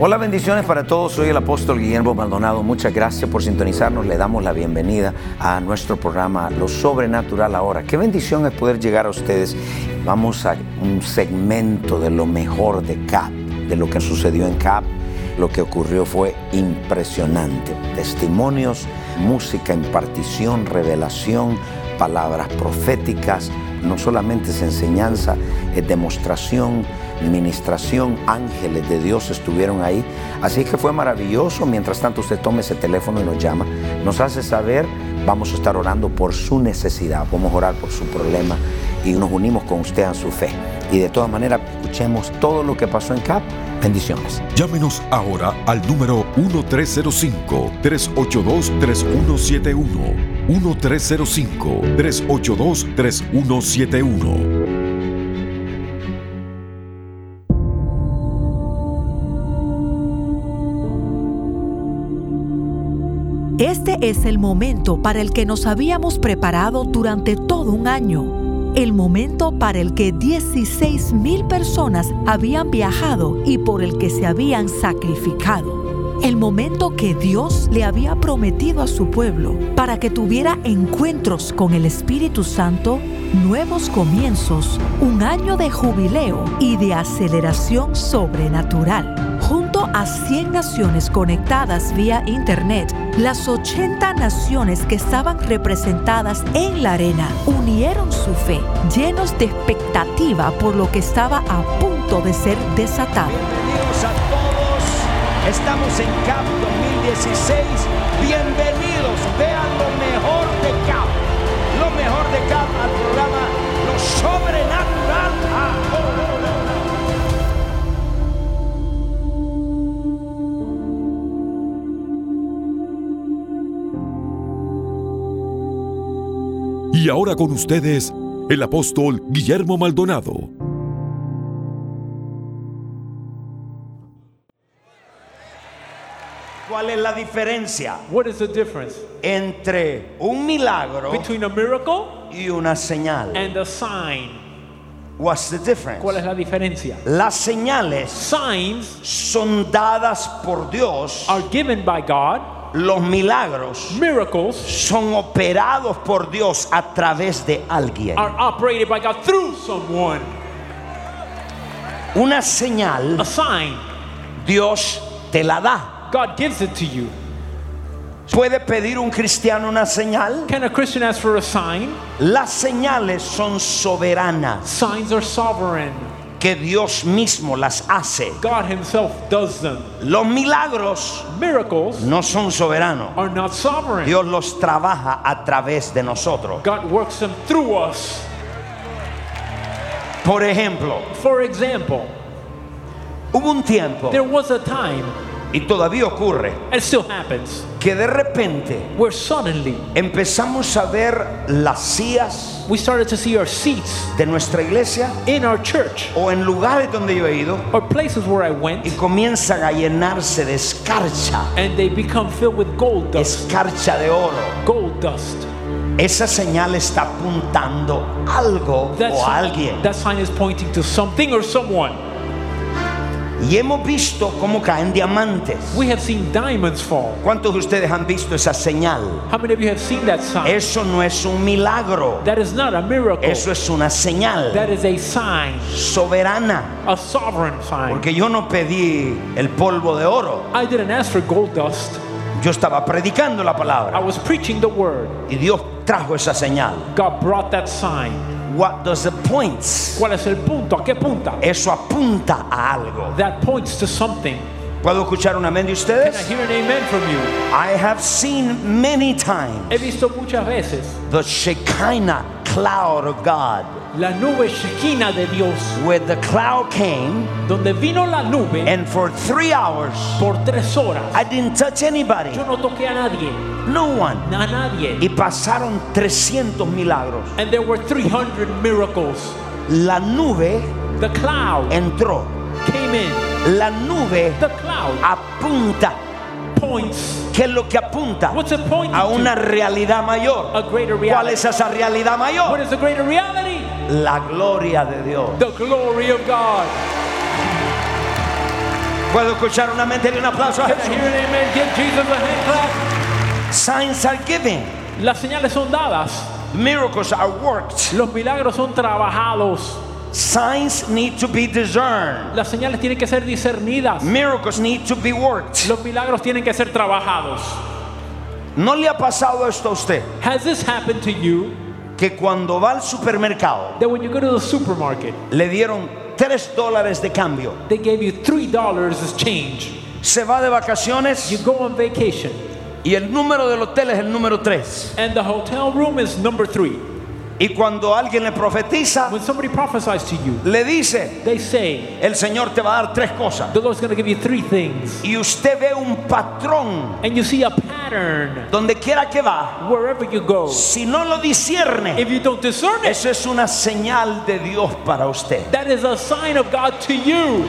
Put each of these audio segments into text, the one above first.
Hola, bendiciones para todos. Soy el apóstol Guillermo Maldonado. Muchas gracias por sintonizarnos. Le damos la bienvenida a nuestro programa Lo Sobrenatural ahora. Qué bendición es poder llegar a ustedes. Vamos a un segmento de lo mejor de CAP, de lo que sucedió en CAP. Lo que ocurrió fue impresionante. Testimonios, música, impartición, revelación, palabras proféticas. No solamente es enseñanza, es demostración administración, ángeles de Dios estuvieron ahí. Así que fue maravilloso. Mientras tanto usted tome ese teléfono y nos llama, nos hace saber, vamos a estar orando por su necesidad, vamos a orar por su problema y nos unimos con usted en su fe. Y de todas maneras, escuchemos todo lo que pasó en CAP. Bendiciones. Llámenos ahora al número 1305-382-3171. 1305-382-3171 Este es el momento para el que nos habíamos preparado durante todo un año. El momento para el que 16 mil personas habían viajado y por el que se habían sacrificado. El momento que Dios le había prometido a su pueblo para que tuviera encuentros con el Espíritu Santo, nuevos comienzos, un año de jubileo y de aceleración sobrenatural junto a 100 naciones conectadas vía Internet, las 80 naciones que estaban representadas en la arena unieron su fe, llenos de expectativa por lo que estaba a punto de ser desatado. Estamos en CAP 2016, bienvenidos, vean lo mejor de CAP, lo mejor de CAP al programa Lo Sobrenatural ahora. Y ahora con ustedes, el apóstol Guillermo Maldonado. ¿Cuál es la diferencia What is the difference entre un milagro between a miracle y una señal? and a sign? What's the difference? ¿Cuál es la diferencia? Las señales Signs son dadas por Dios, are given by God, los milagros miracles son operados por Dios a través de alguien. are operated by God through someone. Una señal A sign, Dios te la da. God gives it to you. ¿Puede pedir un cristiano una señal? Can a Christian ask for a sign? Las señales son soberanas, Signs are sovereign. que Dios mismo las hace. God Himself does them. Los milagros Miracles no son soberanos. are not sovereign. Dios los trabaja a través de nosotros. God works them through us. Por ejemplo, For example, hubo un tiempo, there was a time, y todavía ocurre, and it still happens, que de repente where suddenly empezamos a ver las sillas we started to see our seats de nuestra iglesia in our church o en lugares donde yo he ido or places where I went y comienzan a llenarse de escarcha, and they become filled with gold dust. escarcha de oro. Gold dust. Esa señal está apuntando algo That, o sign, alguien. that sign is pointing to something or someone. Y hemos visto cómo caen diamantes. We have seen diamonds fall. ¿Cuántos de ustedes han visto esa señal? How many of you have seen that sign? Eso no es un milagro. That is not a miracle. Eso es una señal That is a sign, soberana. a sovereign sign. Porque yo no pedí el polvo de oro. I didn't ask for gold dust. Yo estaba predicando la I palabra. was preaching the word. Y Dios trajo esa señal. God brought that sign. What does it points? ¿Cuál es el punto? ¿A qué punta? Eso apunta a algo. That points to something. ¿Puedo escuchar un amén de Can I ustedes? hear an amen from you? I have seen many times He visto muchas veces the Shekinah cloud of God. La nube Shekinah de Dios, Where the cloud came donde vino la nube and for three hours por tres horas. I didn't touch anybody, Yo no toqué a nadie, no one. a nadie. Y pasaron 300 milagros. And there were 300 miracles. La nube The cloud entró. came in. La nube The cloud apunta. points. ¿Qué es lo que apunta? What's A una to? realidad mayor. A greater ¿Cuál reality. es esa realidad What mayor? is the greater reality? La gloria de Dios. The glory of God. ¿Puedo escuchar una mente y un aplauso a Can I Jesús? hear an amen? Give Jesus a hand clap. Signs are given. Las señales son dadas. Miracles are worked. Los milagros son trabajados. Signs need to be discerned. Las señales tienen que ser discernidas. Miracles need to be worked. Los milagros tienen que ser trabajados. ¿No le ha pasado esto a usted? Has this happened to you Que cuando va al supermercado that when you go to the supermarket, le dieron 3 dólares de cambio. they gave you $3 as change? Se va de vacaciones You go on vacation y el número del hotel es el número 3. and the hotel room is number three. Y cuando alguien le profetiza, When somebody prophesies to you, le dice, they say, el Señor te va a dar tres cosas. the Lord's give you three things. Y usted ve un patrón And you see a pattern donde quiera que va. wherever you go. Si no lo discierne, If you don't discern it, eso es una señal de Dios para usted. that is a sign of God to you.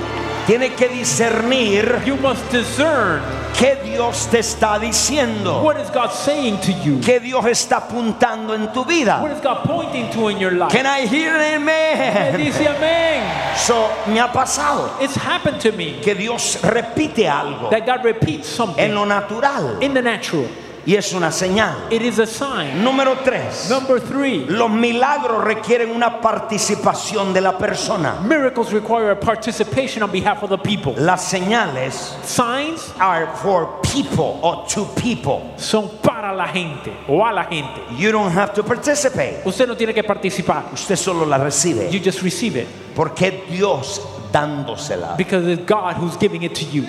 Tiene que discernir You must discern qué Dios te está diciendo, what is God saying to you. qué Dios está apuntando en tu What vida. is God pointing to in your life? Can I hear an amen? dice amén. So, me ha pasado It's happened to me que Dios repite algo that God repeats en something lo natural in the natural. Y es una señal. It is a sign. Número tres. Number three, Los milagros requieren una participación de la persona. miracles require a participation on behalf of the people. Las señales Signs are for people or to people. son para la gente o a la gente. You don't have to participate. Usted no tiene que participar. Usted solo la recibe. You just receive it Porque Dios dándosela. because it's God who's giving it to you.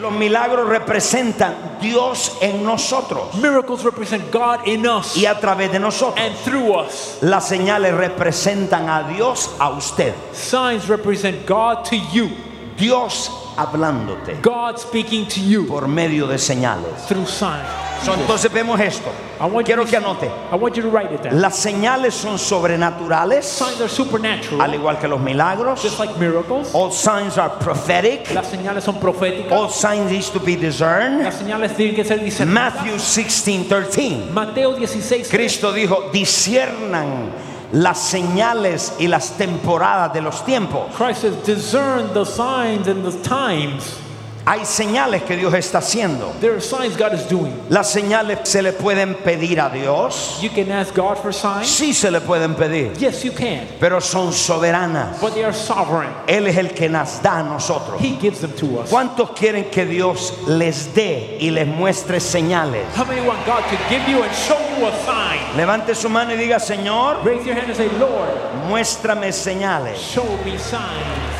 Los milagros representan Dios en nosotros Miracles represent God in us y a través de nosotros. and through us. Las señales representan a Dios a usted. Signs represent God to you. Dios hablándote God speaking to you por medio de señales. through signs. So, entonces vemos esto. I want, Quiero you que to, anote. Las señales son sobrenaturales, Signs are supernatural, al igual que los milagros. just like miracles. All signs are prophetic. Las señales son proféticas. All signs need to be discerned. Las señales tienen que ser discernidas. Matthew 16, 13. Mateo 16. Cristo dijo, disciernan las señales y las temporadas de los tiempos. Christ says, discern the signs and the times. Hay señales que Dios está haciendo. There are signs God is doing. Las señales se le pueden pedir a Dios. You can ask God for signs. Sí se le pueden pedir, Yes, you can. pero son soberanas. But they are sovereign. Él es el que nos da a nosotros. He gives them to us. ¿Cuántos quieren que Dios les dé y les muestre señales? How many want God to give you and show you a sign? Levante su mano y diga, Señor, Raise your hand and say, Lord, muéstrame señales. show me signs.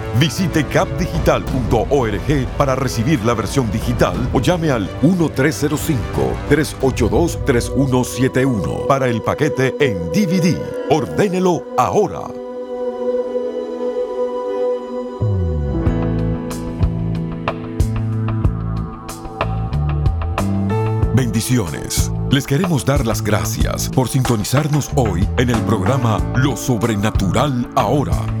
Visite capdigital.org para recibir la versión digital o llame al 1305-382-3171 para el paquete en DVD. Ordénelo ahora. Bendiciones. Les queremos dar las gracias por sintonizarnos hoy en el programa Lo Sobrenatural Ahora.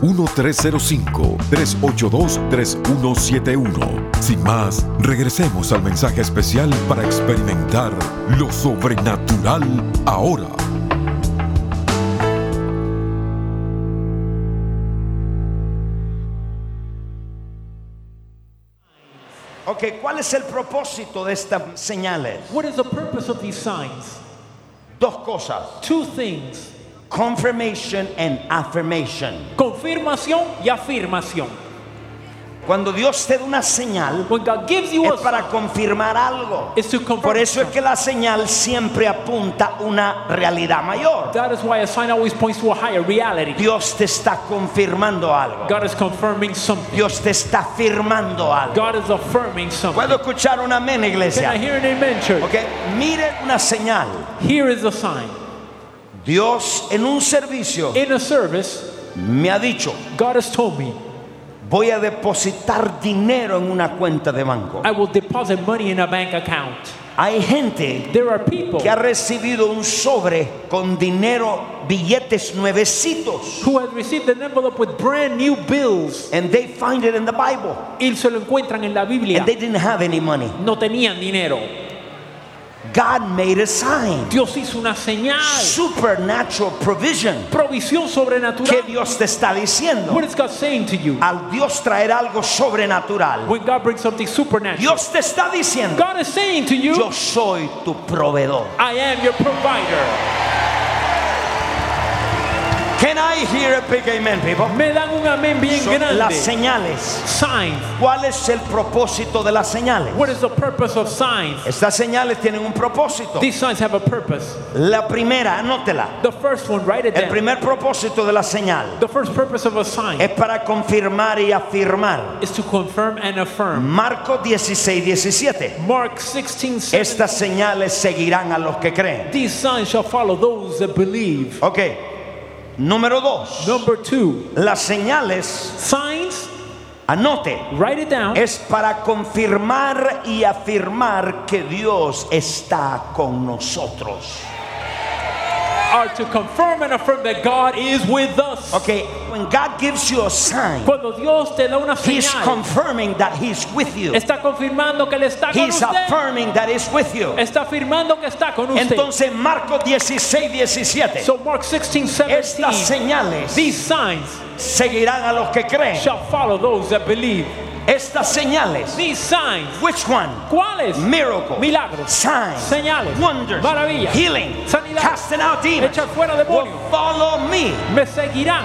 1305-382-3171. Sin más, regresemos al mensaje especial para experimentar lo sobrenatural ahora. Ok, ¿cuál es el propósito de estas señales? What is the purpose of these signs? Dos cosas. Two things. Confirmation and affirmation. Confirmación y afirmación. Cuando Dios te da una señal, When God gives you es a para confirmar algo. Por eso es que la señal siempre apunta a una realidad mayor. That is why a sign always points to a higher reality. Dios te está confirmando algo. God is confirming something. Dios te está afirmando algo. God is affirming something. ¿Puedo escuchar un amén, Can I iglesia? hear an amen, church? Ok, mire una señal. Here is the sign. Dios en un servicio In a service, me ha dicho, God has told me voy a depositar dinero en una cuenta de banco. I will deposit money in a bank account. Hay gente There are people que ha recibido un sobre con dinero, billetes nuevecitos. who have received an envelope with brand new bills And they find it in the Bible. y se lo encuentran en la Biblia. And they didn't have any money. No tenían dinero. God made a sign. Dios hizo una señal, Supernatural provision. provisión ¿Qué sobrenatural. Dios te está diciendo? What is God saying to you? Al Dios traer algo sobrenatural. When God brings something supernatural, Dios te está diciendo, God is saying to you, yo soy tu proveedor. I am your provider. Can I hear a big amen, people? Me dan un amén bien Son las grande. señales. Signs. ¿Cuál es el propósito de las señales? What is the purpose of signs? Estas señales tienen un propósito. These signs have a purpose. La primera, anótela. The first one, write it El down. primer propósito de la señal The first purpose of a sign es para confirmar y afirmar. is to confirm and affirm. Marcos 16, 17. Mark 16, 7. Estas señales seguirán a los que creen. These signs shall follow those that believe. Ok. Número dos. Number two, Las señales, signs, anote, write it down, es para confirmar y afirmar que Dios está con nosotros. Are to confirm and affirm that God is with us. Ok. When God gives you a sign, Cuando Dios te da una señal, He's confirming that He's with you. está confirmando que Él está con He's usted. affirming that He's with you. Está afirmando que está con usted. Entonces, Marcos 16, 17. So Mark 16, 17. Estas señales These signs seguirán a los que creen. shall follow those that believe. Estas señales. These signs. Which one? ¿Cuáles? Miracles, Milagros. signs, Señales. wonders, Maravillas. healing, Sanidad. casting out demons. Echar fuera Will follow me. Me seguirán.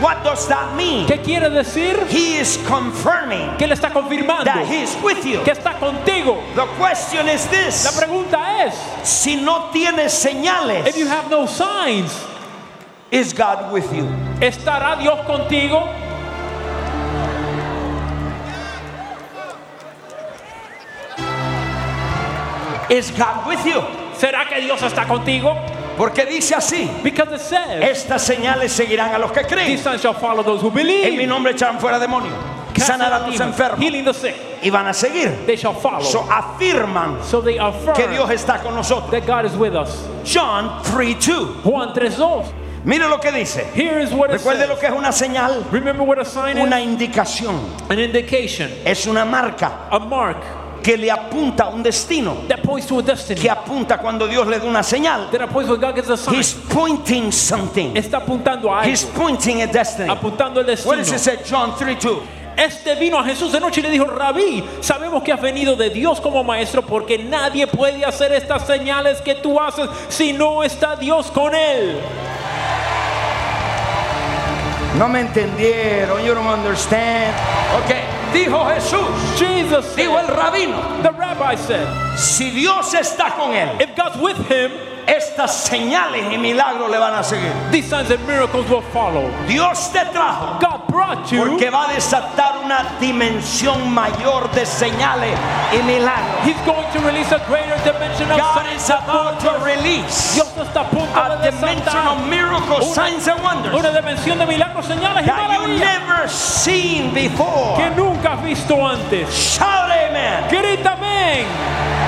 What does that mean? ¿Qué quiere decir? He is confirming Que Él está confirmando that He's with you. que está contigo. The question is La this: pregunta es, Si no tienes señales, if you have no signs, is God with you? ¿estará Dios contigo? Is God with you? ¿Será que Dios está contigo? Porque dice así: Because it says, Estas señales seguirán a los que these creen. signs shall follow those who En mi believe. nombre echarán fuera demonios, out a demons, enfermos healing the sick. y van a seguir. They shall follow. So afirman So they que Dios está con nosotros. that God is with us. John 3:2. Juan 3.2. Mire lo que dice. Here is what it Recuerde lo que es una señal, Remember what a sign una is? indicación, An indication, es una marca a mark que le apunta a un destino, that points to a destiny. que apunta cuando Dios le da una señal. That points when God gives a sign. He's pointing something. Está apuntando a He's algo. pointing a destiny. Apuntando el What does it destino. say? John 3:2. Este vino a Jesús de noche y le dijo, Rabí, sabemos que has venido de Dios como maestro porque nadie puede hacer estas señales que tú haces si no está Dios con él. No me entendieron. You don't understand. Ok. Dijo Jesús. Jesus Dijo el said, rabino. the rabbi said, Si Dios está con él, if God's with him, Estas señales y milagros le van a seguir. These signs and miracles will follow. Dios te trajo God brought you porque va a desatar una dimensión mayor de señales y milagros. He's going to release a greater dimension of God signs is about to release Dios está a dimension of miracles, una, signs and wonders una dimensión de milagros, señales y that you maravillas never seen before. que nunca has visto antes. Shout amen. Grita amén.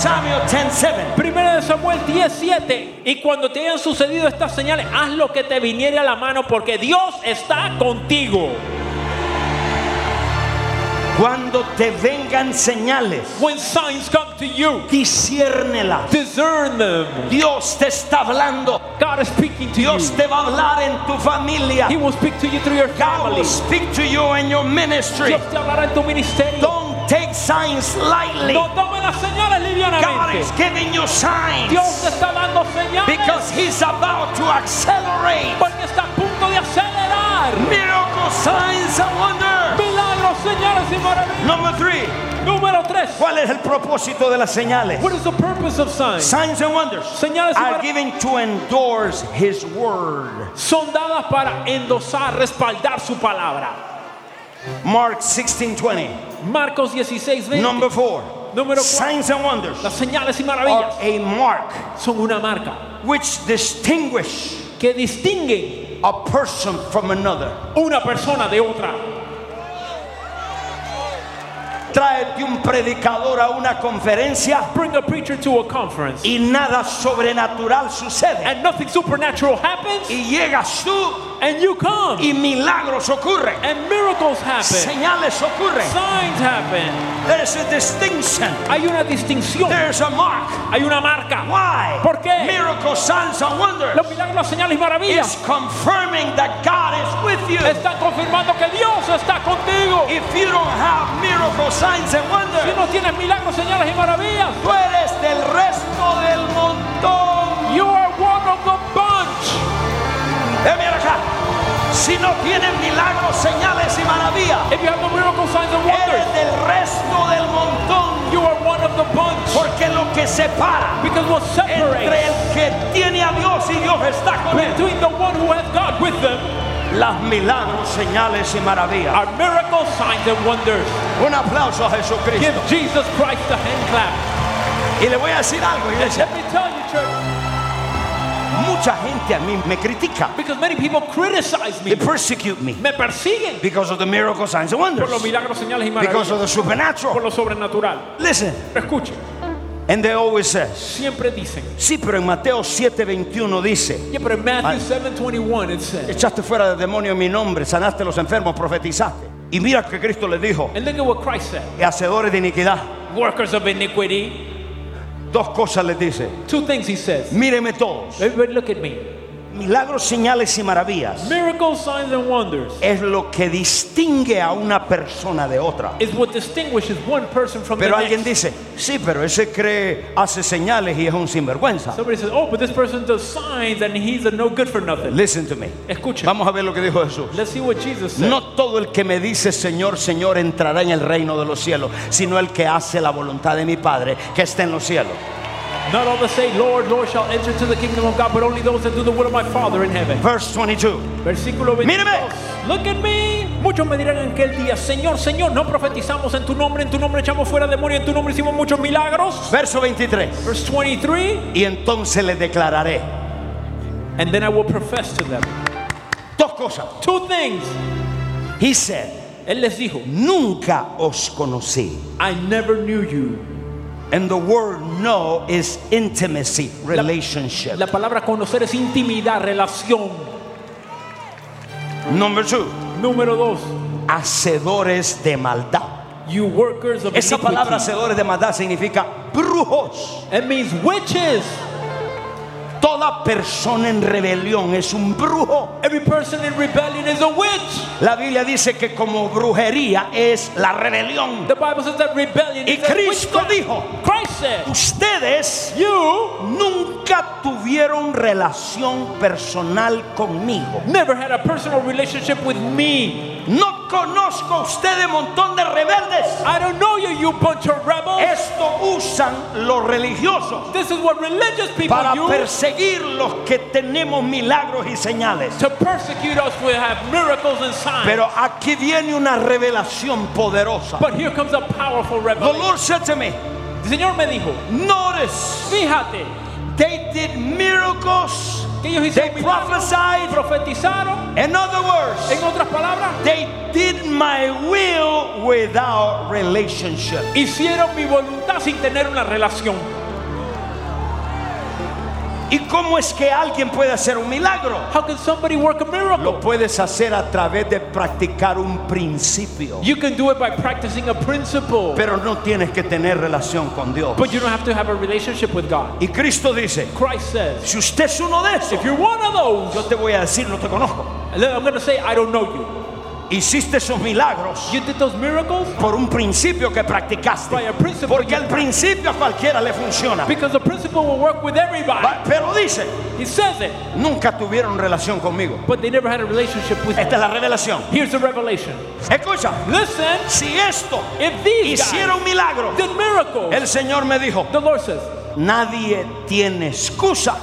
1 Samuel 10:7. Primera de Samuel 17. Y cuando te hayan sucedido estas señales, haz lo que te viniere a la mano porque Dios está contigo. Cuando te vengan señales, When signs come to you, disciérnelas. discern them. Dios te está hablando. God is speaking to Dios you. te va a hablar en tu familia. He will speak to you through your God family. will speak to you in your ministry. Dios te hablará en tu ministerio. Don't take signs lightly. No tomes las señales God livianamente. is giving you signs Dios te está dando señales because He's about to accelerate porque está a punto de acelerar. miracle signs and wonders. Milagros, señales y maravillas. Number three, Número 3. ¿cuál es el propósito de las señales? What is the purpose of signs? Signs and wonders Señales y are given to endorse His word. Son dadas para endosar, respaldar su palabra. Mark 16 20. Marcos 16, 20. Number four, Número cuatro. signs and wonders Las señales y are maravillas a mark son una marca which distinguish que distinguen a person from another. una persona de otra. Tráete un predicador a una conferencia Bring a preacher to a conference y nada sobrenatural sucede. and nothing supernatural happens Y llegas tú and you come y milagros ocurren. and miracles happen. Señales ocurren. Signs happen. There's a distinction. Hay una distinción. There's a mark. Hay una marca. Why? ¿Por qué? Miracles, signs, and wonders. Los milagros, señales y maravillas It's confirming that God is with you. están confirmando que Dios está contigo. If you don't have miracles, signs, and Si wonders, no tienes milagros, señales y maravillas, tú eres del resto del montón. you are one of the bunch. Eh, mira acá. Si no tienes milagros, señales y maravillas, If you have no miracles, signs, and eres wonders, del resto del montón. you are one of the bunch. Porque lo que separa Because what entre el que tiene a Dios y Dios está con él, between the one who has God with them las milagros, señales y maravillas. are miracles, signs, and wonders. Un aplauso a Give Jesucristo. Jesus Christ a hand clap. Y le voy a decir algo, iglesia. Let me tell you, church, Mucha gente a mí me critica. because many people criticize me, They persecute me me persiguen because of the miracles, signs, and por wonders. los milagros, señales y Because of maravillas, the por supernatural. lo sobrenatural. Listen. Escuche, And they always says, siempre dicen, sí, pero en Mateo 7:21 dice, yeah, but in Matthew Ay. 7:21 it says, echaste fuera de demonio en mi nombre, sanaste a los enfermos, profetizaste. Y mira que Cristo les dijo, and look at what Christ said: hacedores de iniquidad. workers of iniquity. Dos cosas les dice, Two things he says. míreme todos. Everybody look at me. Milagros, señales y maravillas Miracles, signs, and wonders es lo que distingue a una persona de otra. is what distinguishes one person from Pero the alguien next. dice, sí, pero ese cree, hace señales y es un sinvergüenza. Somebody says, oh, but this person does signs and he's a no good for nothing. Listen to me. Escuchen. Vamos a ver lo que dijo Jesús. Let's see what Jesus said. No todo el que me dice Señor, Señor entrará en el reino de los cielos, sino el que hace la voluntad de mi Padre que está en los cielos. Not all that say, Lord, Lord, shall enter into the kingdom of God, but only those that do the will of my Father in heaven. Verse 22. Versículo 22. Míreme. Look at me. Muchos me dirán en aquel día, Señor, Señor, no profetizamos en tu nombre, en tu nombre echamos fuera demonios, en tu nombre hicimos muchos milagros. Verso 23. Verse 23. Y entonces le declararé And then I will profess to them. dos cosas. Two things. He said, Él les dijo, nunca os conocí. I never knew you. And the word know is intimacy, relationship. La palabra conocer es intimidad, relación. Number two, Número dos, hacedores de maldad. you workers of Esa palabra iniquity. hacedores de maldad significa brujos. It means witches. Toda persona en rebelión es un brujo. Every person in rebellion is a witch. La Biblia dice que como brujería es la rebelión. The Bible says that rebellion Y is Cristo dijo, Christ said, ustedes you nunca tuvieron relación personal conmigo. never had a personal relationship with me. No conozco a ustedes montón de rebeldes. I don't know you, you bunch of rebels. Es Esto usan los religiosos This is what religious people para use perseguir los que tenemos milagros y señales. to persecute us with have miracles and signs. Pero aquí viene una revelación poderosa. but here comes a powerful The revelation. Lord said to me, El Señor me dijo, notice fíjate they did miracles. They prophesied. profetizaron. In other words, En otras palabras, they did my will without relationship. hicieron mi voluntad sin tener una relación. ¿Y cómo es que alguien puede hacer un milagro? How can somebody work a miracle? Lo puedes hacer a través de practicar un principio. You can do it by practicing a principle. Pero no tienes que tener relación con Dios. But you don't have to have a relationship with God. Y Cristo dice, Christ says, si usted es uno de esos, if you're one of those, yo te voy a decir, no te conozco. I'm going to say, I don't know you. Hiciste esos milagros You did those miracles por un principio que practicaste. by a principle. Porque el principio a cualquiera le funciona. Because the principle will work with everybody. Pero dice, He says it, nunca tuvieron relación conmigo. but they never had a relationship with Esta es la revelación. Here's the revelation. Escucha, Listen, si esto if these did miracles, el Señor me dijo, the Lord says, nadie tiene excusa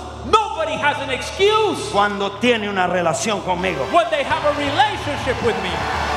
has an excuse cuando tiene una relación conmigo. when they have a relationship with me.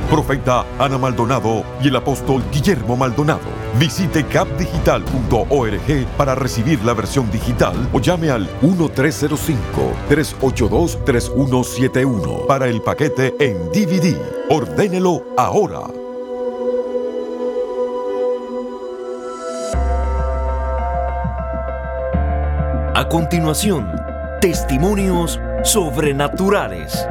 profeta Ana Maldonado y el apóstol Guillermo Maldonado. Visite capdigital.org para recibir la versión digital o llame al 1305-382-3171 para el paquete en DVD. Ordénelo ahora. A continuación, testimonios sobrenaturales.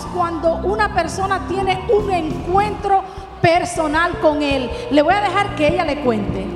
Dios cuando una persona tiene un encuentro personal con Él. Le voy a dejar que ella le cuente.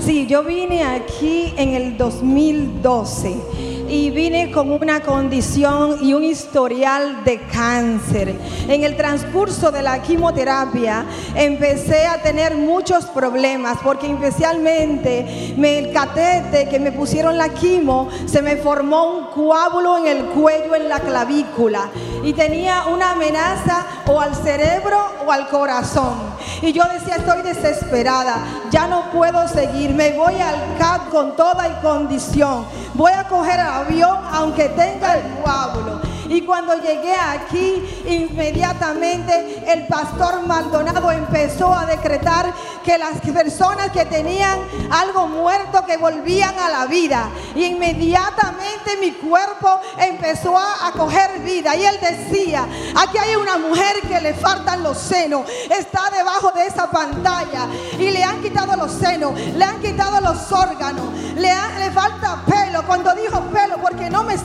Sí, yo vine aquí en el 2012 y vine con una condición y un historial de cáncer. En el transcurso de la quimioterapia empecé a tener muchos problemas porque especialmente me, el catete que me pusieron la quimo se me formó un coágulo en el cuello, en la clavícula y tenía una amenaza o al cerebro o al corazón. Y yo decía, estoy desesperada, ya no puedo seguir, me voy al CAP con toda y condición. Voy a coger el avión aunque tenga el coágulo. Y cuando llegué aquí, inmediatamente el pastor Maldonado empezó a decretar que las personas que tenían algo muerto que volvían a la vida. Y inmediatamente mi cuerpo empezó a, coger vida. Y él decía, aquí hay una mujer que le faltan los senos. Está debajo de esa pantalla. Y le han quitado los senos, le han quitado los órganos, le, le falta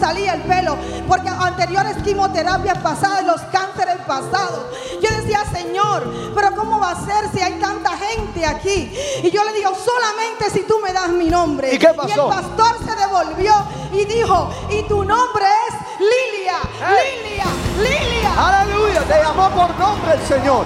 salía el pelo, porque anteriores quimioterapias pasadas, los cánceres pasados. Yo decía, Señor, pero ¿cómo va a ser si hay tanta gente aquí? Y yo le digo, solamente si tú me das mi nombre. ¿Y qué pasó? el pastor se devolvió y dijo, y tu nombre es Lilia, Lilia, Lilia. Aleluya, te llamó por nombre el Señor.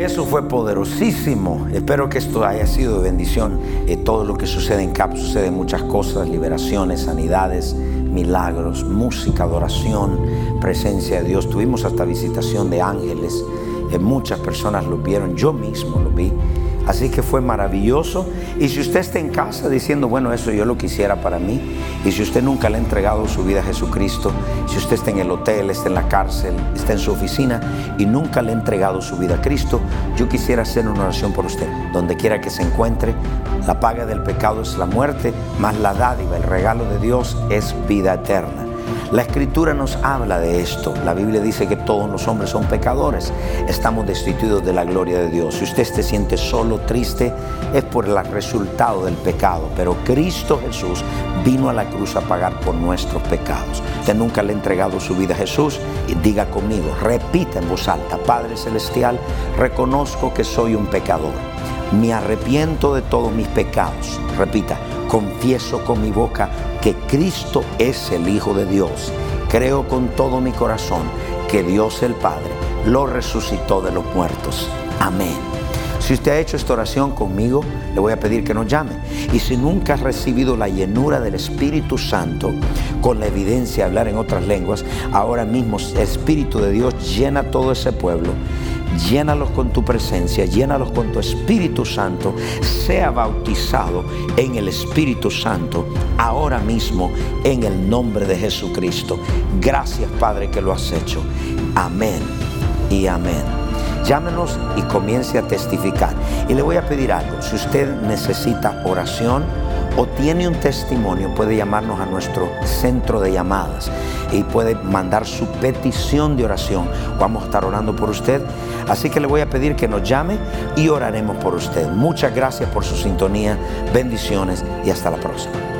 Eso fue poderosísimo. Espero que esto haya sido de bendición. Eh, todo lo que sucede en CAP sucede muchas cosas, liberaciones, sanidades, milagros, música, adoración, presencia de Dios. Tuvimos hasta visitación de ángeles. Eh, muchas personas lo vieron, yo mismo lo vi. Así que fue maravilloso. Y si usted está en casa diciendo, bueno, eso yo lo quisiera para mí, y si usted nunca le ha entregado su vida a Jesucristo, si usted está en el hotel, está en la cárcel, está en su oficina y nunca le ha entregado su vida a Cristo, yo quisiera hacer una oración por usted. Donde quiera que se encuentre, la paga del pecado es la muerte, más la dádiva, el regalo de Dios es vida eterna. La escritura nos habla de esto. La Biblia dice que todos los hombres son pecadores. Estamos destituidos de la gloria de Dios. Si usted se siente solo, triste, es por el resultado del pecado. Pero Cristo Jesús vino a la cruz a pagar por nuestros pecados. Usted nunca le ha entregado su vida a Jesús y diga conmigo, repita en voz alta, Padre Celestial, reconozco que soy un pecador. Me arrepiento de todos mis pecados. Repita, confieso con mi boca que Cristo es el Hijo de Dios. Creo con todo mi corazón que Dios el Padre lo resucitó de los muertos. Amén. Si usted ha hecho esta oración conmigo, le voy a pedir que nos llame. Y si nunca has recibido la llenura del Espíritu Santo con la evidencia de hablar en otras lenguas, ahora mismo el Espíritu de Dios llena todo ese pueblo llénalos con tu presencia, llénalos con tu Espíritu Santo, sea bautizado en el Espíritu Santo ahora mismo en el nombre de Jesucristo. Gracias Padre que lo has hecho. Amén y amén. Llámenos y comience a testificar. Y le voy a pedir algo, si usted necesita oración, o tiene un testimonio, puede llamarnos a nuestro centro de llamadas y puede mandar su petición de oración. Vamos a estar orando por usted. Así que le voy a pedir que nos llame y oraremos por usted. Muchas gracias por su sintonía, bendiciones y hasta la próxima.